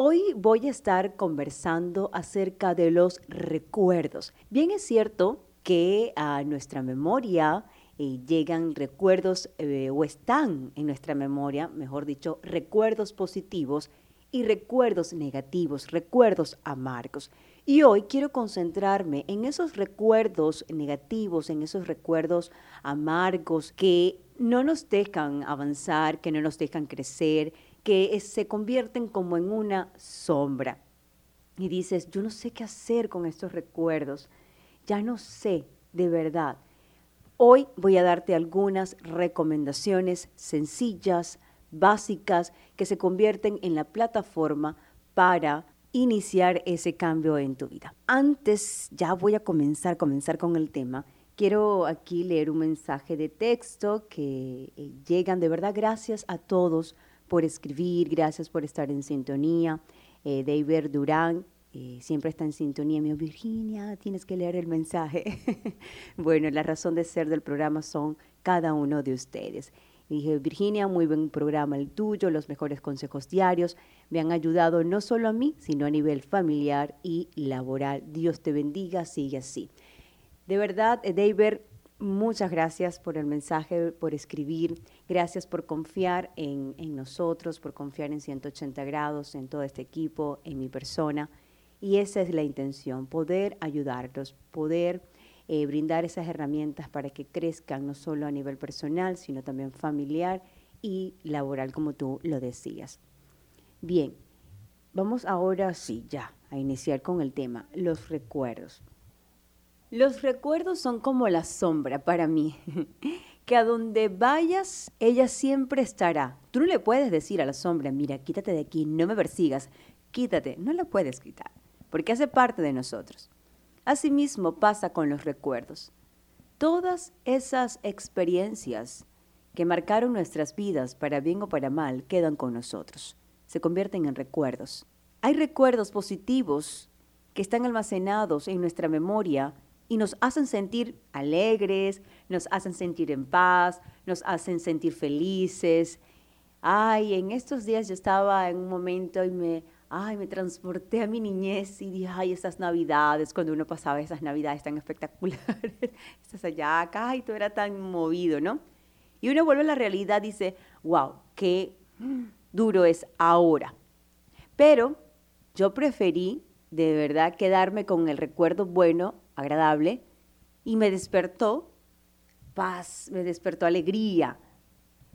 Hoy voy a estar conversando acerca de los recuerdos. Bien es cierto que a nuestra memoria eh, llegan recuerdos eh, o están en nuestra memoria, mejor dicho, recuerdos positivos y recuerdos negativos, recuerdos amargos. Y hoy quiero concentrarme en esos recuerdos negativos, en esos recuerdos amargos que no nos dejan avanzar, que no nos dejan crecer, que se convierten como en una sombra. Y dices, yo no sé qué hacer con estos recuerdos, ya no sé de verdad. Hoy voy a darte algunas recomendaciones sencillas, básicas, que se convierten en la plataforma para iniciar ese cambio en tu vida. Antes, ya voy a comenzar, comenzar con el tema. Quiero aquí leer un mensaje de texto que eh, llegan de verdad. Gracias a todos por escribir, gracias por estar en sintonía. Eh, David Durán eh, siempre está en sintonía. Me dijo, Virginia, tienes que leer el mensaje. bueno, la razón de ser del programa son cada uno de ustedes. dije, Virginia, muy buen programa el tuyo, los mejores consejos diarios. Me han ayudado no solo a mí, sino a nivel familiar y laboral. Dios te bendiga, sigue así. De verdad, eh, David, Muchas gracias por el mensaje, por escribir. Gracias por confiar en, nosotros, por confiar en 180 grados, en todo este equipo, en mi persona. Y esa es la intención, poder ayudarlos, poder eh, brindar esas herramientas para que crezcan no solo a nivel personal, sino también familiar y laboral, como tú lo decías. Bien, vamos ahora sí, ya, a iniciar con el tema, los recuerdos. Los recuerdos son como la sombra para mí, que a donde vayas, ella siempre estará. Tú no le puedes decir a la sombra, mira, quítate de aquí, no me persigas, quítate, no la puedes quitar, porque hace parte de nosotros. Asimismo pasa con los recuerdos. Todas esas experiencias que marcaron nuestras vidas, para bien o para mal, quedan con nosotros, se convierten en recuerdos. Hay recuerdos positivos que están almacenados en nuestra memoria y nos hacen sentir alegres, nos hacen sentir en paz, nos hacen sentir felices. Ay, en estos días yo estaba en un momento y me, ay, me transporté a mi niñez y dije, ay, esas navidades, cuando uno pasaba esas navidades tan espectaculares, estás allá, acá, y todo era tan movido, ¿no? Y uno vuelve a la realidad y dice, wow, qué duro es ahora. Pero yo preferí de verdad quedarme con el recuerdo bueno agradable y me despertó paz, me despertó alegría.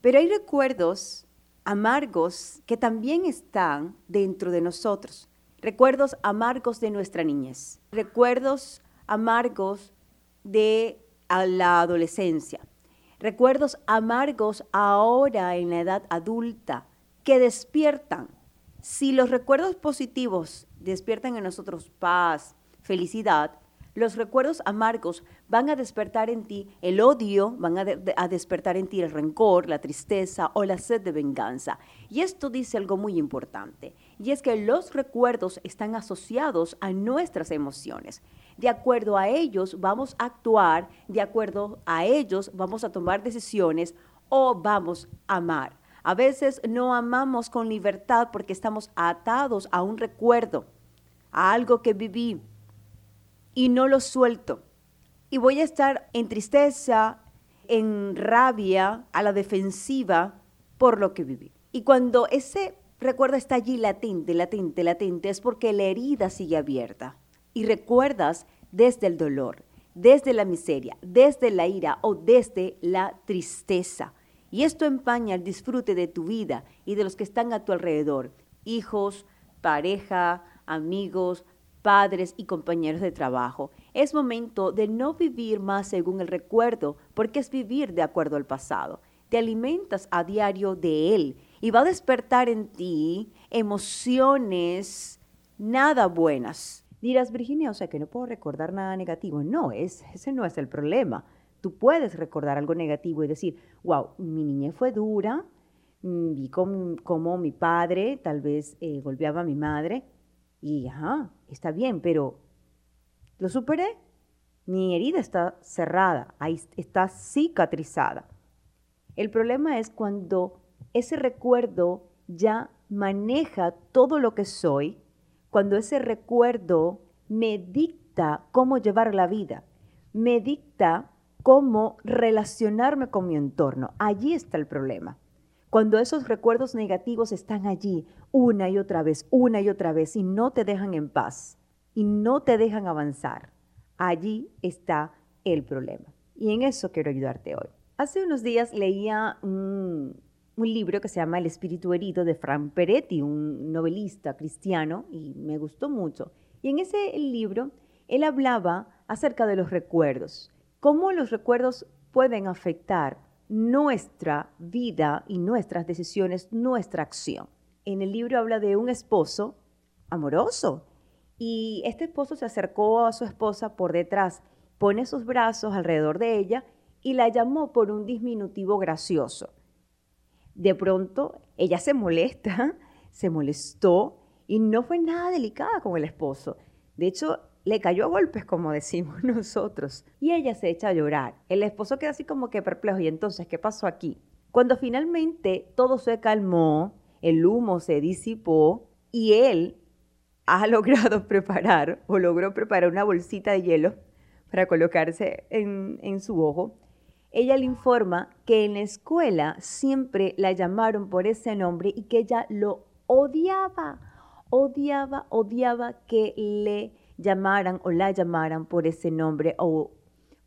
Pero hay recuerdos amargos que también están dentro de nosotros. Recuerdos amargos de nuestra niñez, recuerdos amargos de la adolescencia, recuerdos amargos ahora en la edad adulta que despiertan. Si los recuerdos positivos despiertan en nosotros paz, felicidad, los recuerdos amargos van a despertar en ti el odio, van a, despertar en ti el rencor, la tristeza o la sed de venganza. Y esto dice algo muy importante, y es que los recuerdos están asociados a nuestras emociones. De acuerdo a ellos vamos a actuar, de acuerdo a ellos vamos a tomar decisiones o vamos a amar. A veces no amamos con libertad porque estamos atados a un recuerdo, a algo que viví, y no lo suelto. Y voy a estar en tristeza, en rabia, a la defensiva por lo que viví. Y cuando ese recuerdo está allí latente, latente, latente, es porque la herida sigue abierta. Y recuerdas desde el dolor, desde la miseria, desde la ira o desde la tristeza. Y esto empaña el disfrute de tu vida y de los que están a tu alrededor, hijos, pareja, amigos, padres y compañeros de trabajo. Es momento de no vivir más según el recuerdo, porque es vivir de acuerdo al pasado. Te alimentas a diario de él y va a despertar en ti emociones nada buenas. Dirás, Virginia, o sea que no puedo recordar nada negativo. No, es, ese no es el problema. Tú puedes recordar algo negativo y decir, wow, mi niñez fue dura, mm, vi cómo, mi padre tal vez eh, golpeaba a mi madre, y, ajá, está bien, pero lo superé. Mi herida está cerrada, ahí está cicatrizada. El problema es cuando ese recuerdo ya maneja todo lo que soy, cuando ese recuerdo me dicta cómo llevar la vida, me dicta cómo relacionarme con mi entorno. Allí está el problema. Cuando esos recuerdos negativos están allí una y otra vez, una y otra vez, y no te dejan en paz, y no te dejan avanzar, allí está el problema. Y en eso quiero ayudarte hoy. Hace unos días leía un, libro que se llama El espíritu herido de Frank Peretti, un novelista cristiano, y me gustó mucho. Y en ese libro él hablaba acerca de los recuerdos, cómo los recuerdos pueden afectar nuestra vida y nuestras decisiones, nuestra acción. En el libro habla de un esposo amoroso y este esposo se acercó a su esposa por detrás, pone sus brazos alrededor de ella y la llamó por un disminutivo gracioso. De pronto ella se molesta, se molestó y no fue nada delicada con el esposo. De hecho, le cayó a golpes, como decimos nosotros, y ella se echa a llorar. El esposo queda así como que perplejo, y entonces, ¿qué pasó aquí? Cuando finalmente todo se calmó, el humo se disipó y él ha logrado preparar o logró preparar una bolsita de hielo para colocarse en, en su ojo, ella le informa que en la escuela siempre la llamaron por ese nombre y que ella lo odiaba, odiaba, odiaba que le llamaran o la llamaran por ese nombre o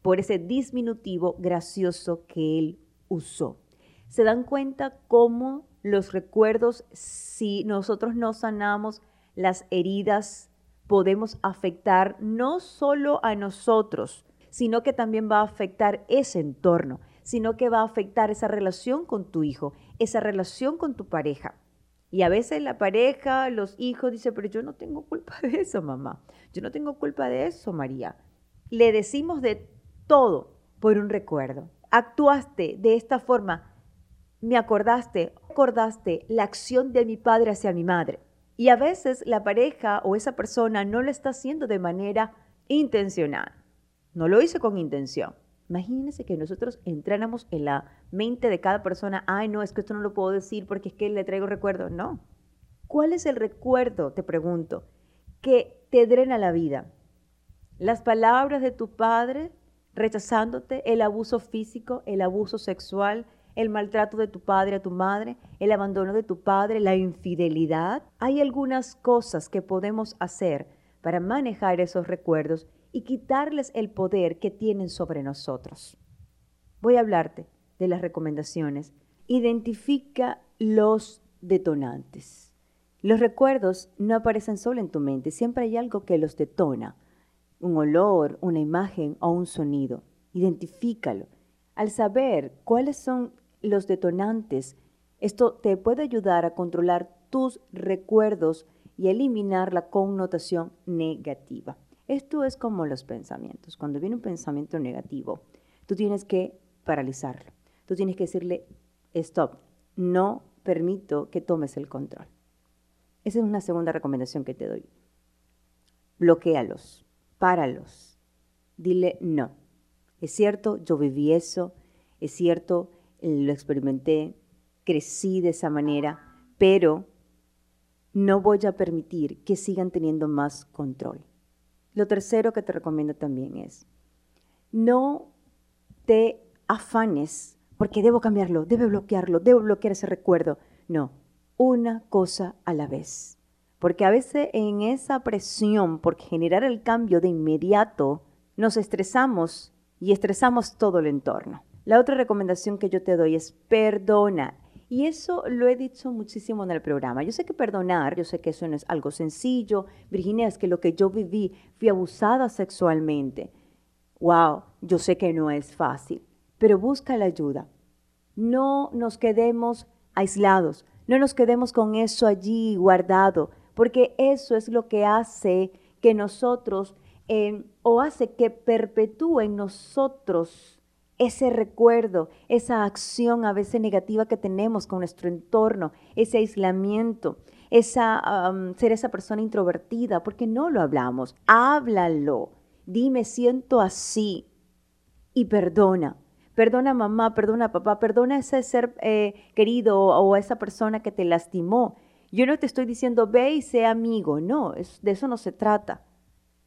por ese disminutivo gracioso que él usó. ¿Se dan cuenta cómo los recuerdos, si nosotros no sanamos las heridas, podemos afectar no solo a nosotros, sino que también va a afectar ese entorno, sino que va a afectar esa relación con tu hijo, esa relación con tu pareja. Y a veces la pareja, los hijos dicen, pero yo no tengo culpa de eso, mamá. Yo no tengo culpa de eso, María. Le decimos de todo por un recuerdo. Actuaste de esta forma. Me acordaste, acordaste la acción de mi padre hacia mi madre. Y a veces la pareja o esa persona no lo está haciendo de manera intencional. No lo hizo con intención. Imagínense que nosotros entráramos en la mente de cada persona, ay, no, es que esto no lo puedo decir porque es que le traigo recuerdo. No. ¿Cuál es el recuerdo, te pregunto, que te drena la vida? Las palabras de tu padre rechazándote, el abuso físico, el abuso sexual, el maltrato de tu padre a tu madre, el abandono de tu padre, la infidelidad. Hay algunas cosas que podemos hacer para manejar esos recuerdos y quitarles el poder que tienen sobre nosotros. Voy a hablarte de las recomendaciones. Identifica los detonantes. Los recuerdos no aparecen solo en tu mente, siempre hay algo que los detona, un olor, una imagen o un sonido. Identifícalo. Al saber cuáles son los detonantes, esto te puede ayudar a controlar tus recuerdos y eliminar la connotación negativa. Esto es como los pensamientos. Cuando viene un pensamiento negativo, tú tienes que paralizarlo. Tú tienes que decirle, stop, no permito que tomes el control. Esa es una segunda recomendación que te doy. Bloquéalos, páralos, dile no. Es cierto, yo viví eso, es cierto, lo experimenté, crecí de esa manera, pero no voy a permitir que sigan teniendo más control. Lo tercero que te recomiendo también es, no te afanes porque debo cambiarlo, debo bloquearlo, debo bloquear ese recuerdo. No, una cosa a la vez. Porque a veces en esa presión por generar el cambio de inmediato, nos estresamos y estresamos todo el entorno. La otra recomendación que yo te doy es perdona. Y eso lo he dicho muchísimo en el programa. Yo sé que perdonar, yo sé que eso no es algo sencillo. Virginia, es que lo que yo viví, fui abusada sexualmente. Wow, yo sé que no es fácil, pero busca la ayuda. No nos quedemos aislados, no nos quedemos con eso allí guardado, porque eso es lo que hace que nosotros, eh, o hace que perpetúen nosotros ese recuerdo, esa acción a veces negativa que tenemos con nuestro entorno, ese aislamiento, esa, ser esa persona introvertida, porque no lo hablamos. Háblalo. Dime, siento así. Y perdona. Perdona mamá, perdona papá, perdona ese ser eh, querido o esa persona que te lastimó. Yo no te estoy diciendo ve y sé amigo, no, de eso no se trata.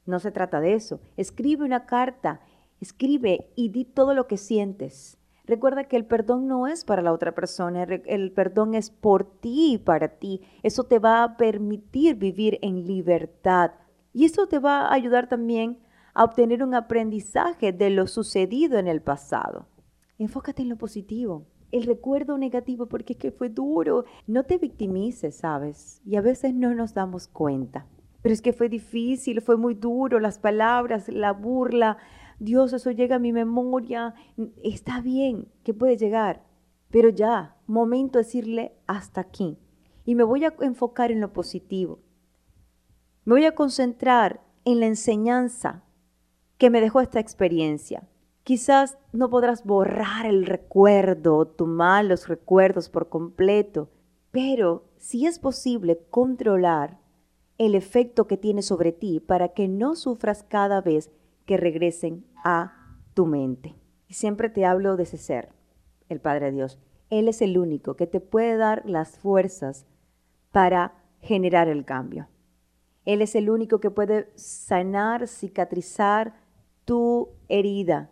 No se trata de eso. Escribe una carta, escribe y di todo lo que sientes. Recuerda que el perdón no es para la otra persona, el perdón es por ti y para ti. Eso te va a permitir vivir en libertad y eso te va a ayudar también a obtener un aprendizaje de lo sucedido en el pasado. Enfócate en lo positivo. El recuerdo negativo porque es que fue duro. No te victimices, ¿sabes? Y a veces no nos damos cuenta. Pero es que fue difícil, fue muy duro, las palabras, la burla. Dios, eso llega a mi memoria. Está bien que puede llegar, pero ya, momento de decirle hasta aquí. Y me voy a enfocar en lo positivo. Me voy a concentrar en la enseñanza que me dejó esta experiencia. Quizás no podrás borrar el recuerdo, tus malos recuerdos por completo, pero sí es posible controlar el efecto que tiene sobre ti para que no sufras cada vez que regresen a tu mente. Y siempre te hablo de ese ser, el Padre Dios. Él es el único que te puede dar las fuerzas para generar el cambio. Él es el único que puede sanar, cicatrizar tu herida.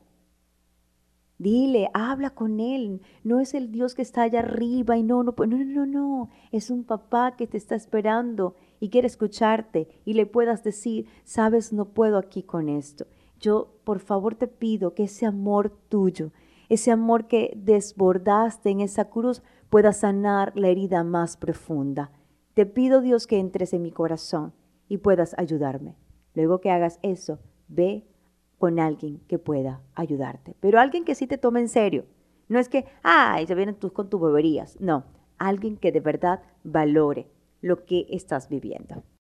Dile, habla con Él. No es el Dios que está allá arriba y no, no, no, no, no, no. Es un papá que te está esperando y quiere escucharte y le puedas decir, sabes, no puedo aquí con esto. Yo, por favor, te pido que ese amor tuyo, ese amor que desbordaste en esa cruz, pueda sanar la herida más profunda. Te pido, Dios, que entres en mi corazón y puedas ayudarme. Luego que hagas eso, ve con alguien que pueda ayudarte, pero alguien que sí te tome en serio. No es que, ay, se vienen tú con tus boberías. No, alguien que de verdad valore lo que estás viviendo.